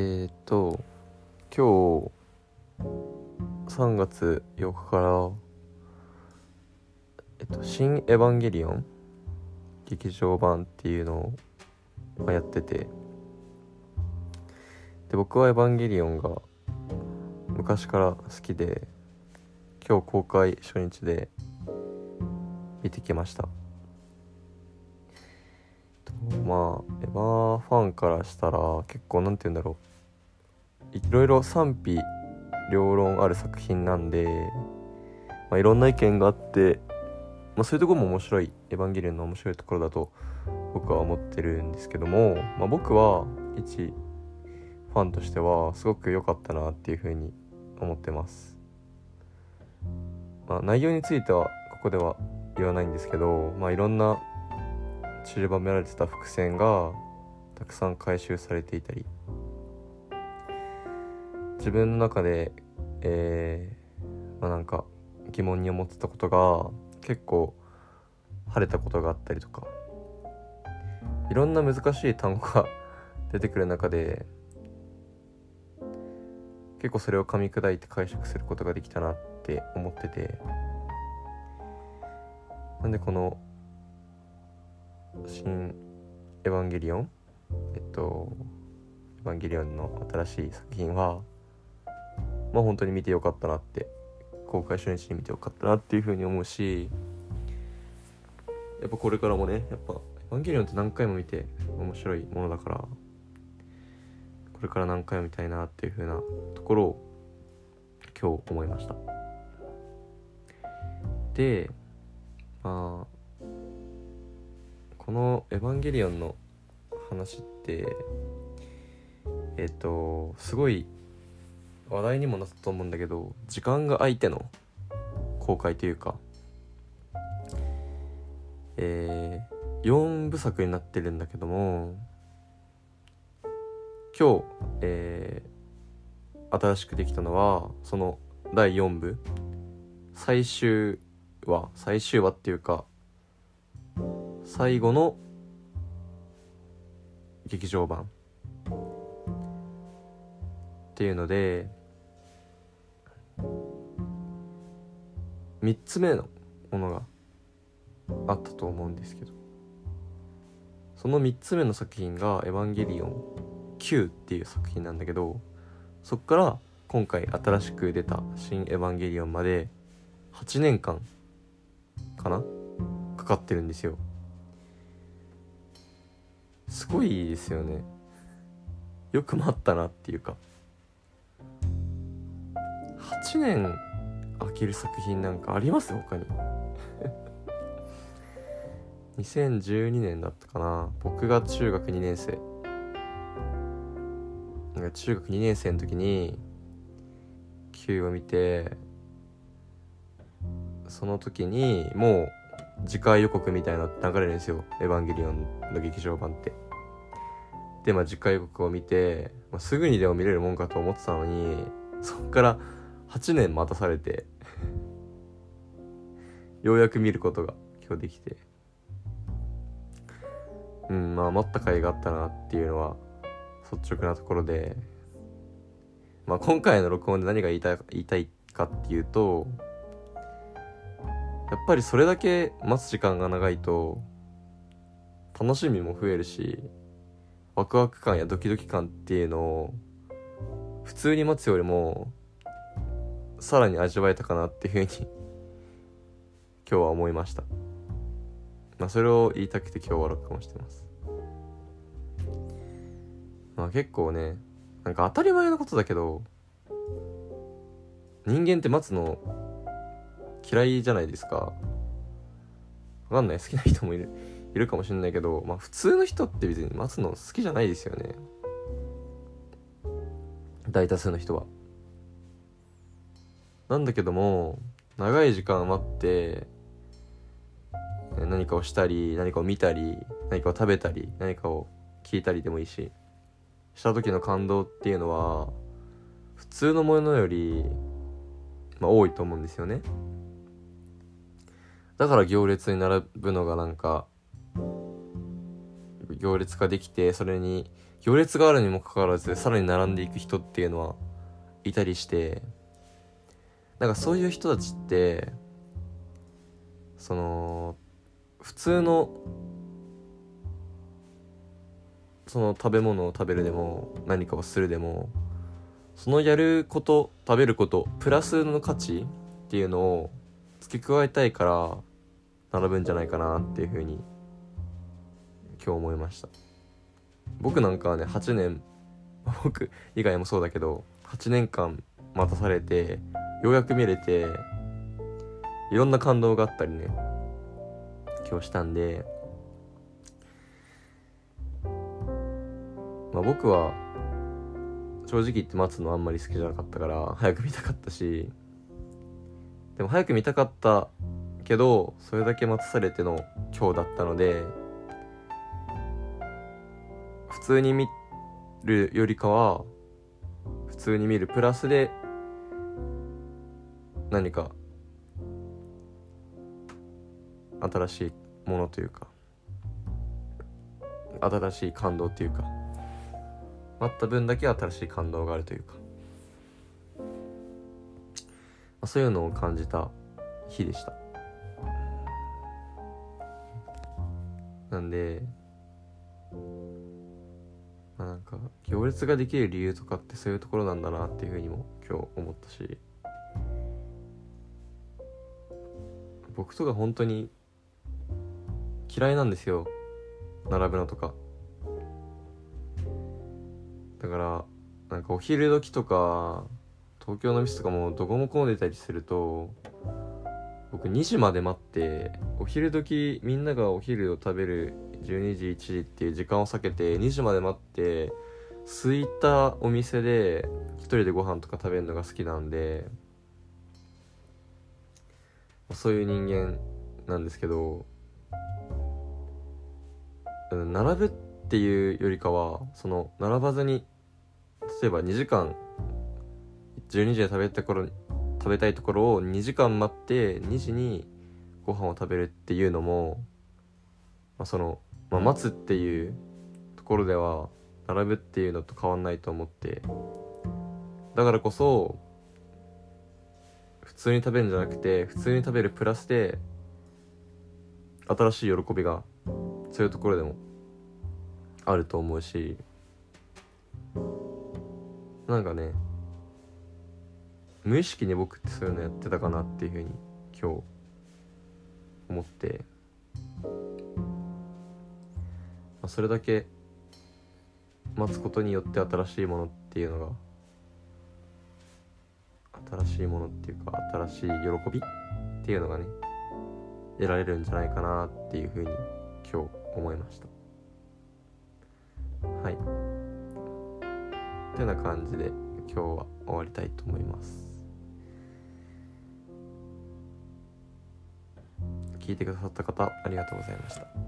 えっ、と今日3月8日からえっと「新エヴァンゲリオン」劇場版っていうのをやってて。で僕は「エヴァンゲリオン」が昔から好きで今日公開初日で見てきました。まあエヴァファンからしたら結構なんて言うんだろう。いろいろ賛否両論ある作品なんで、まあ、いろんな意見があって、まあ、そういうとこも面白い「エヴァンゲリオン」の面白いところだと僕は思ってるんですけども、まあ、僕は一ファンとしてはすごく良かったなっていうふうに思ってます、まあ、内容についてはここでは言わないんですけど、まあ、いろんな散りばめられてた伏線がたくさん回収されていたり自分の中でえー、まあなんか疑問に思ってたことが結構晴れたことがあったりとかいろんな難しい単語が 出てくる中で結構それを噛み砕いて解釈することができたなって思っててなんでこの「新エヴァンゲリオン」えっと「エヴァンゲリオン」の新しい作品はまあ本当に見てよかったなって公開初日に見てよかったなっていうふうに思うしやっぱこれからもねやっぱ「エヴァンゲリオン」って何回も見て面白いものだからこれから何回も見たいなっていうふうなところを今日思いました。でまあこの「エヴァンゲリオン」の話ってえっとすごい話題にもなったと思うんだけど時間が空いての公開というかえー、4部作になってるんだけども今日、えー、新しくできたのはその第4部。最終話。最終話っていうか最後の劇場版。っていうので3つ目のものがあったと思うんですけどその3つ目の作品が「エヴァンゲリオン9」っていう作品なんだけどそっから今回新しく出た「新エヴァンゲリオン」まで8年間かな？かかってるんですよ。すごいですよね。よく待ったなっていうか。8年飽きる作品なんかあります他に2012 年だったかな。僕が中学2年生。なんか中学2年生の時に Q を見てその時にもう次回予告みたいな流れるんですよ「エヴァンゲリオン」の劇場版って。でまあ次回予告を見て、まあ、すぐにでも見れるもんかと思ってたのにそっから8年待たされて ようやく見ることが今日できて。うんまあ待った甲斐があったなっていうのは率直なところで。まあ今回の録音で何が言いたい言いたいかっていうとやっぱりそれだけ待つ時間が長いと楽しみも増えるしワクワク感やドキドキ感っていうのを普通に待つよりもさらに味わえたかなっていうふうに今日は思いました。まあそれを言いたくて今日は録音してます。まあ結構ねなんか当たり前のことだけど人間って待つの嫌いじゃないですか。わかんない。好きな人もいるいるかもしれないけどまあ普通の人って別に待つの好きじゃないですよね。大多数の人は。なんだけども長い時間待って何かをしたり何かを見たり何かを食べたり何かを聞いたりでもいいしした時の感動っていうのは普通のものより、まあ、多いと思うんですよね。だから行列に並ぶのがなんか行列ができてそれに行列があるにもかかわらずさらに並んでいく人っていうのはいたりしてなんかそういう人たちってその普通のその食べ物を食べるでも何かをするでもそのやること食べることプラスの価値っていうのを付け加えたいから並ぶんじゃないかなっていうふうに今日思いました。僕なんかはね8年僕以外もそうだけど8年間待たされてようやく見れていろんな感動があったりね今日したんでまあ僕は正直言って待つのあんまり好きじゃなかったから早く見たかったしでも早く見たかったけどそれだけ待たされての今日だったので普通に見るよりかは普通に見るプラスで何か新しいものというか新しい感動というか待った分だけ新しい感動があるというか、あ、そういうのを感じた日でした。なんでまあなんか行列ができる理由とかってそういうところなんだなっていうふうにも今日思ったし僕とか本当に嫌いなんですよ。並ぶのとか。だからなんかお昼時とか東京の店とかもどこも混んでたりすると僕2時まで待ってお昼時みんながお昼を食べる12時1時っていう時間を避けて2時まで待って空いたお店で一人でご飯とか食べるのが好きなんでそういう人間なんですけど並ぶっていうよりかはその並ばずに例えば2時間12時で食べた頃食べたいところを2時間待って2時にご飯を食べるっていうのも、まあ、その、まあ、待つっていうところでは並ぶっていうのと変わんないと思ってだからこそ通に食べるんじゃなくて普通に食べるプラスで新しい喜びがそういうところでもあると思うしなんかね無意識に僕ってそういうのやってたかなっていうふうに今日思って、まあ、それだけ待つことによって新しいものっていうのが新しいものっていうか新しい喜びっていうのがね得られるんじゃないかなっていうふうに今日思いました。はい。というような感じで今日は終わりたいと思います。聞いてくださった方ありがとうございました。